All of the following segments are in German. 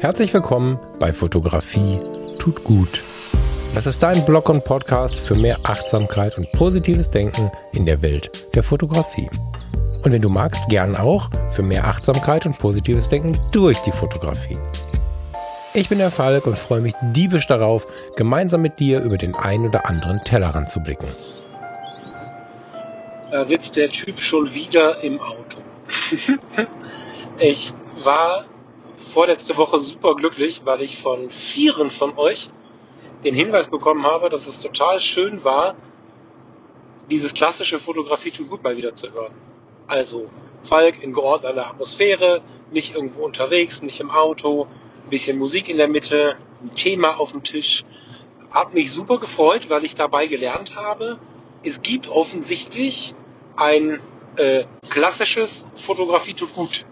Herzlich willkommen bei Fotografie tut gut. Das ist dein Blog und Podcast für mehr Achtsamkeit und positives Denken in der Welt der Fotografie. Und wenn du magst, gern auch für mehr Achtsamkeit und positives Denken durch die Fotografie. Ich bin der Falk und freue mich diebisch darauf, gemeinsam mit dir über den ein oder anderen Tellerrand zu blicken. Da sitzt der Typ schon wieder im Auto. ich war vorletzte Woche super glücklich, weil ich von vieren von euch den Hinweis bekommen habe, dass es total schön war, dieses klassische Fotografie tut gut mal wieder zu hören. Also Falk in geordneter Atmosphäre, nicht irgendwo unterwegs, nicht im Auto, ein bisschen Musik in der Mitte, ein Thema auf dem Tisch. Hat mich super gefreut, weil ich dabei gelernt habe, es gibt offensichtlich ein äh, klassisches Fotografie tut gut.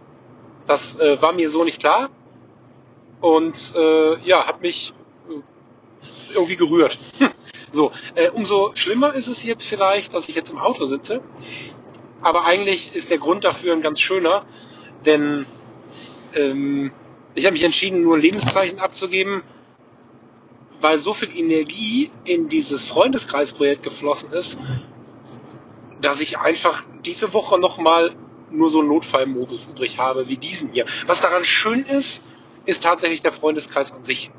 Das äh, war mir so nicht klar und äh, ja, hat mich äh, irgendwie gerührt. so, äh, umso schlimmer ist es jetzt vielleicht, dass ich jetzt im Auto sitze. Aber eigentlich ist der Grund dafür ein ganz schöner, denn ähm, ich habe mich entschieden, nur Lebenszeichen abzugeben, weil so viel Energie in dieses Freundeskreisprojekt geflossen ist, dass ich einfach diese Woche nochmal nur so einen Notfallmodus übrig habe wie diesen hier. Was daran schön ist, ist tatsächlich der Freundeskreis an sich.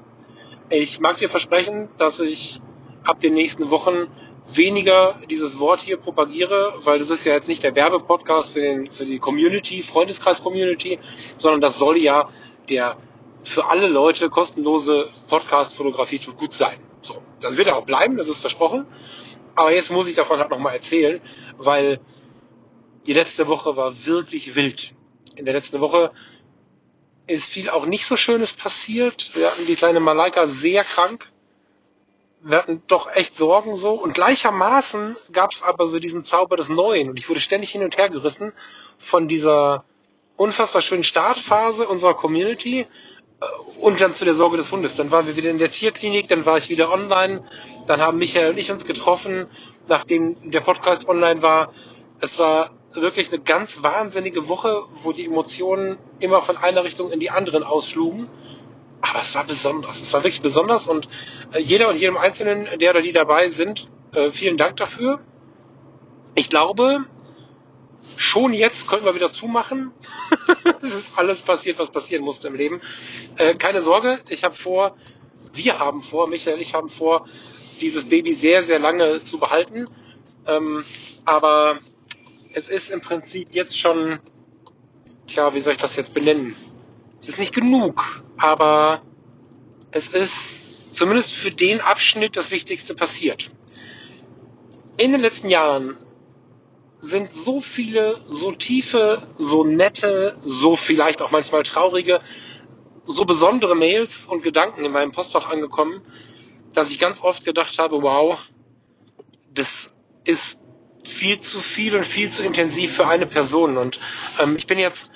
Ich mag dir versprechen, dass ich ab den nächsten Wochen weniger dieses Wort hier propagiere, weil das ist ja jetzt nicht der Werbepodcast für, den, für die Community, Freundeskreis-Community, sondern das soll ja der für alle Leute kostenlose Podcast-Fotografie tut gut sein. So, das wird auch bleiben, das ist versprochen. Aber jetzt muss ich davon halt nochmal erzählen, weil die letzte Woche war wirklich wild. In der letzten Woche ist viel auch nicht so Schönes passiert. Wir hatten die kleine Malaika sehr krank. Wir hatten doch echt Sorgen so. Und gleichermaßen gab es aber so diesen Zauber des Neuen. Und ich wurde ständig hin und her gerissen von dieser unfassbar schönen Startphase unserer Community äh, und dann zu der Sorge des Hundes. Dann waren wir wieder in der Tierklinik, dann war ich wieder online, dann haben Michael und ich uns getroffen, nachdem der Podcast online war. Es war wirklich eine ganz wahnsinnige Woche, wo die Emotionen immer von einer Richtung in die anderen ausschlugen. Aber es war besonders. Es war wirklich besonders und äh, jeder und jedem Einzelnen, der oder die dabei sind, äh, vielen Dank dafür. Ich glaube, schon jetzt können wir wieder zumachen. es ist alles passiert, was passieren musste im Leben. Äh, keine Sorge, ich habe vor, wir haben vor, Michael ich haben vor, dieses Baby sehr, sehr lange zu behalten. Ähm, aber es ist im Prinzip jetzt schon, tja, wie soll ich das jetzt benennen? Es ist nicht genug, aber es ist zumindest für den Abschnitt das Wichtigste passiert. In den letzten Jahren sind so viele, so tiefe, so nette, so vielleicht auch manchmal traurige, so besondere Mails und Gedanken in meinem Postfach angekommen, dass ich ganz oft gedacht habe, wow, das ist viel zu viel und viel zu intensiv für eine Person. Und ähm, ich bin jetzt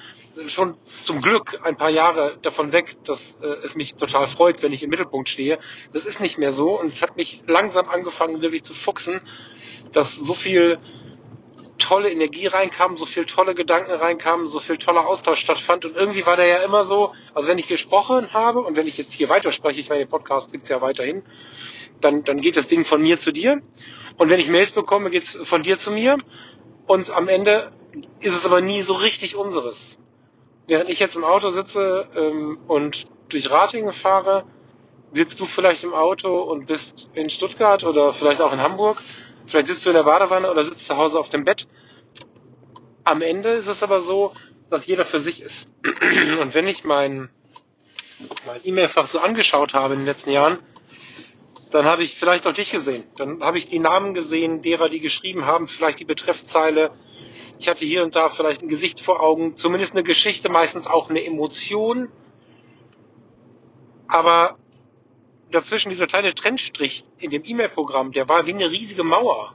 schon zum Glück ein paar Jahre davon weg, dass äh, es mich total freut, wenn ich im Mittelpunkt stehe. Das ist nicht mehr so und es hat mich langsam angefangen, wirklich zu fuchsen, dass so viel tolle Energie reinkam, so viel tolle Gedanken reinkamen, so viel toller Austausch stattfand und irgendwie war der ja immer so, also wenn ich gesprochen habe und wenn ich jetzt hier weiterspreche, ich meine, den Podcast gibt's ja weiterhin, dann, dann geht das Ding von mir zu dir und wenn ich Mails bekomme, geht's von dir zu mir. Und am Ende ist es aber nie so richtig unseres. Während ich jetzt im Auto sitze ähm, und durch Ratingen fahre, sitzt du vielleicht im Auto und bist in Stuttgart oder vielleicht auch in Hamburg. Vielleicht sitzt du in der Badewanne oder sitzt zu Hause auf dem Bett. Am Ende ist es aber so, dass jeder für sich ist. Und wenn ich mein, mein E-Mail-Fach so angeschaut habe in den letzten Jahren, dann habe ich vielleicht auch dich gesehen. Dann habe ich die Namen gesehen derer, die geschrieben haben, vielleicht die Betreffzeile. Ich hatte hier und da vielleicht ein Gesicht vor Augen, zumindest eine Geschichte, meistens auch eine Emotion. Aber dazwischen dieser kleine Trennstrich in dem E-Mail-Programm, der war wie eine riesige Mauer.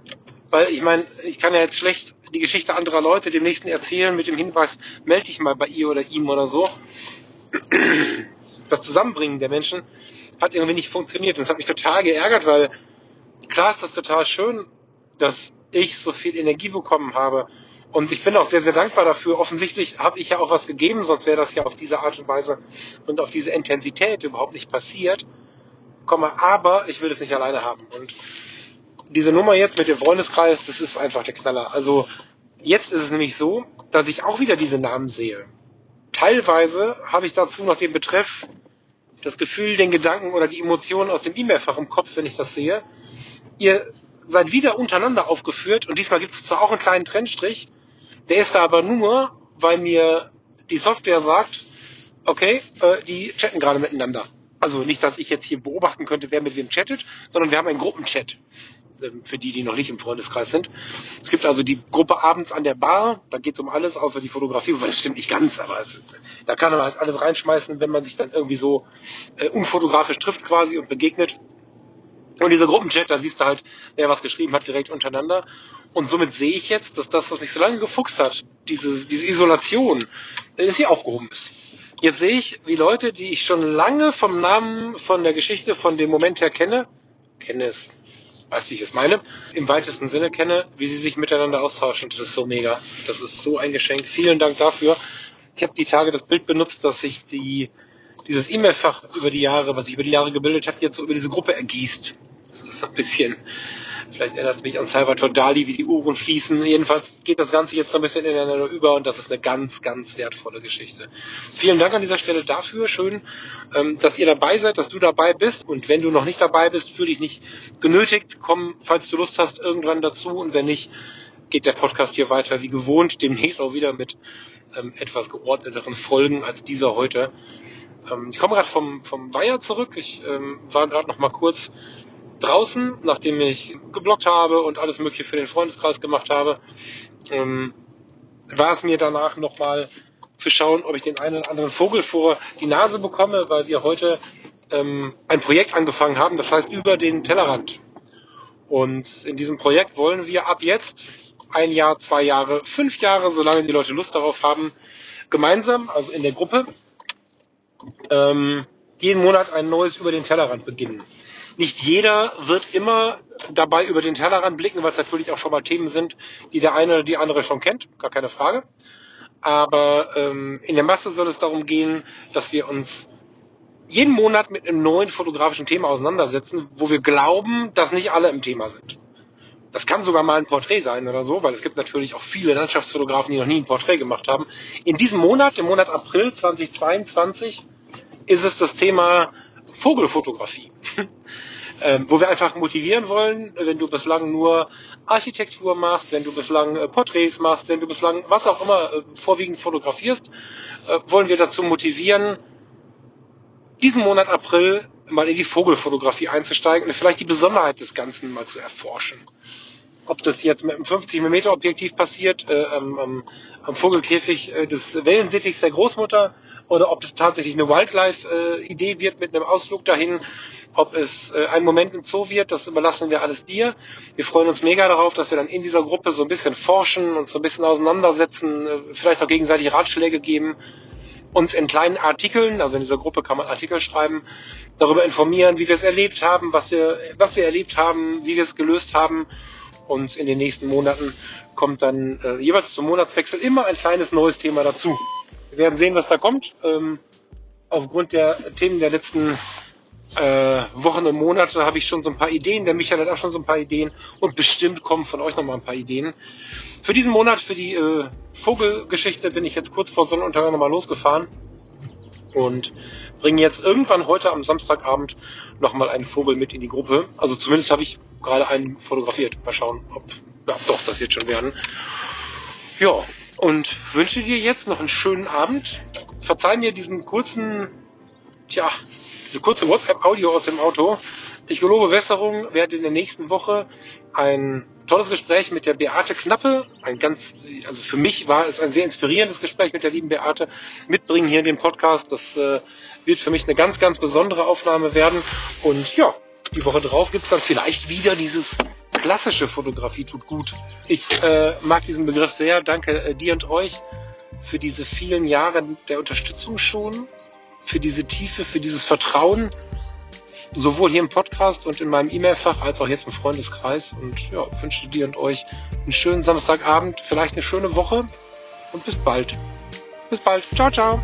Weil ich meine, ich kann ja jetzt schlecht die Geschichte anderer Leute dem nächsten erzählen mit dem Hinweis, melde dich mal bei ihr oder ihm oder so. Das Zusammenbringen der Menschen hat irgendwie nicht funktioniert. Und es hat mich total geärgert, weil klar ist das total schön, dass ich so viel Energie bekommen habe Und ich bin auch sehr, sehr dankbar dafür. Offensichtlich habe ich ja auch was gegeben, sonst wäre das ja auf diese Art und Weise und auf diese Intensität überhaupt nicht passiert. Aber ich will das nicht alleine haben. Und diese Nummer jetzt mit dem Freundeskreis, das ist einfach der Knaller. Also jetzt ist es nämlich so, dass ich auch wieder diese Namen sehe. Teilweise habe ich dazu noch den Betreff, das Gefühl, den Gedanken oder die Emotionen aus dem E-Mail-Fach im Kopf, wenn ich das sehe. Ihr seid wieder untereinander aufgeführt und diesmal gibt es zwar auch einen kleinen Trennstrich, der ist da aber nur, weil mir die Software sagt, okay, äh, die chatten gerade miteinander. Also nicht, dass ich jetzt hier beobachten könnte, wer mit wem chattet, sondern wir haben einen Gruppenchat. Ähm, für die, die noch nicht im Freundeskreis sind. Es gibt also die Gruppe abends an der Bar, da geht es um alles, außer die Fotografie, wobei das stimmt nicht ganz, aber es, da kann man halt alles reinschmeißen, wenn man sich dann irgendwie so äh, unfotografisch trifft quasi und begegnet. Und dieser Gruppenchat, da siehst du halt, wer was geschrieben hat, direkt untereinander. Und somit sehe ich jetzt, dass das, was mich so lange gefuchst hat, diese, diese Isolation, äh, dass sie aufgehoben ist. Jetzt sehe ich, wie Leute, die ich schon lange vom Namen, von der Geschichte, von dem Moment her kenne, kenne es weißt wie ich es meine, im weitesten Sinne kenne, wie sie sich miteinander austauschen. Das ist so mega. Das ist so ein Geschenk. Vielen Dank dafür. Ich habe die Tage das Bild benutzt, dass sich die, dieses E-Mail-Fach über die Jahre, was sich über die Jahre gebildet hat, jetzt so über diese Gruppe ergießt. Das ist ein bisschen Vielleicht erinnert es mich an Salvatore Dali, wie die Uhren fließen. Jedenfalls geht das Ganze jetzt so ein bisschen ineinander über und das ist eine ganz, ganz wertvolle Geschichte. Vielen Dank an dieser Stelle dafür. Schön, ähm, dass ihr dabei seid, dass du dabei bist. Und wenn du noch nicht dabei bist, fühle dich nicht genötigt. Komm, falls du Lust hast, irgendwann dazu. Und wenn nicht, geht der Podcast hier weiter wie gewohnt. Demnächst auch wieder mit ähm, etwas geordneteren Folgen als dieser heute. Ähm, ich komme gerade vom, vom Weiher zurück. Ich war gerade noch mal kurz draußen, nachdem ich geblockt habe und alles Mögliche für den Freundeskreis gemacht habe, ähm, war es mir danach nochmal zu schauen, ob ich den einen oder anderen Vogel vor die Nase bekomme, weil wir heute ähm, ein Projekt angefangen haben, das heißt über den Tellerrand. Und in diesem Projekt wollen wir ab jetzt ein Jahr, zwei Jahre, fünf Jahre, solange die Leute Lust darauf haben, gemeinsam, also in der Gruppe, ähm, jeden Monat ein neues über den Tellerrand beginnen. Nicht jeder wird immer dabei über den Tellerrand blicken, weil es natürlich auch schon mal Themen sind, die der eine oder die andere schon kennt, gar keine Frage. Aber ähm, in der Masse soll es darum gehen, dass wir uns jeden Monat mit einem neuen fotografischen Thema auseinandersetzen, wo wir glauben, dass nicht alle im Thema sind. Das kann sogar mal ein Porträt sein oder so, weil es gibt natürlich auch viele Landschaftsfotografen, die noch nie ein Porträt gemacht haben. In diesem Monat, im Monat April 2022, ist es das Thema Vogelfotografie. ähm, wo wir einfach motivieren wollen, wenn du bislang nur Architektur machst, wenn du bislang äh, Porträts machst, wenn du bislang was auch immer äh, vorwiegend fotografierst, äh, wollen wir dazu motivieren, diesen Monat April mal in die Vogelfotografie einzusteigen und vielleicht die Besonderheit des Ganzen mal zu erforschen. Ob das jetzt mit einem 50 mm Objektiv passiert, äh, am, am, Vogelkäfig äh, des Wellensittichs der Großmutter, oder ob es tatsächlich eine Wildlife-Idee äh, wird mit einem Ausflug dahin, ob es äh, ein Moment im Zoo wird, das überlassen wir alles dir. Wir freuen uns mega darauf, dass wir dann in dieser Gruppe so ein bisschen forschen und so ein bisschen auseinandersetzen, äh, vielleicht auch gegenseitig Ratschläge geben, uns in kleinen Artikeln, also in dieser Gruppe kann man Artikel schreiben, darüber informieren, wie wir es erlebt haben, was wir, was wir erlebt haben, wie wir es gelöst haben. Und in den nächsten Monaten kommt dann äh, jeweils zum Monatswechsel immer ein kleines neues Thema dazu. Wir werden sehen, was da kommt. Ähm, aufgrund der Themen der letzten äh, Wochen und Monate habe ich schon so ein paar Ideen. Der Michael hat auch schon so ein paar Ideen. Und bestimmt kommen von euch noch mal ein paar Ideen. Für diesen Monat, für die äh, Vogelgeschichte, bin ich jetzt kurz vor Sonnenuntergang nochmal losgefahren. Und bringe jetzt irgendwann heute am Samstagabend nochmal einen Vogel mit in die Gruppe. Also zumindest habe ich gerade einen fotografiert. Mal schauen, ob, ja, doch, das wird schon werden. Ja, und wünsche dir jetzt noch einen schönen Abend. Verzeih mir diesen kurzen, tja, diese kurze WhatsApp-Audio aus dem Auto. Ich gelobe Besserung, werde in der nächsten Woche ein tolles Gespräch mit der Beate Knappe, ein ganz, also für mich war es ein sehr inspirierendes Gespräch mit der lieben Beate, mitbringen hier in den Podcast. Das äh, wird für mich eine ganz, ganz besondere Aufnahme werden. Und ja, die Woche drauf gibt's dann vielleicht wieder dieses klassische Fotografie tut gut. Ich äh, mag diesen Begriff sehr. Danke äh, dir und euch für diese vielen Jahre der Unterstützung schon, für diese Tiefe, für dieses Vertrauen. sowohl hier im Podcast und in meinem E-Mail-Fach als auch jetzt im Freundeskreis. Und ja, wünsche dir und euch einen schönen Samstagabend, vielleicht eine schöne Woche und bis bald. Bis bald. Ciao, ciao.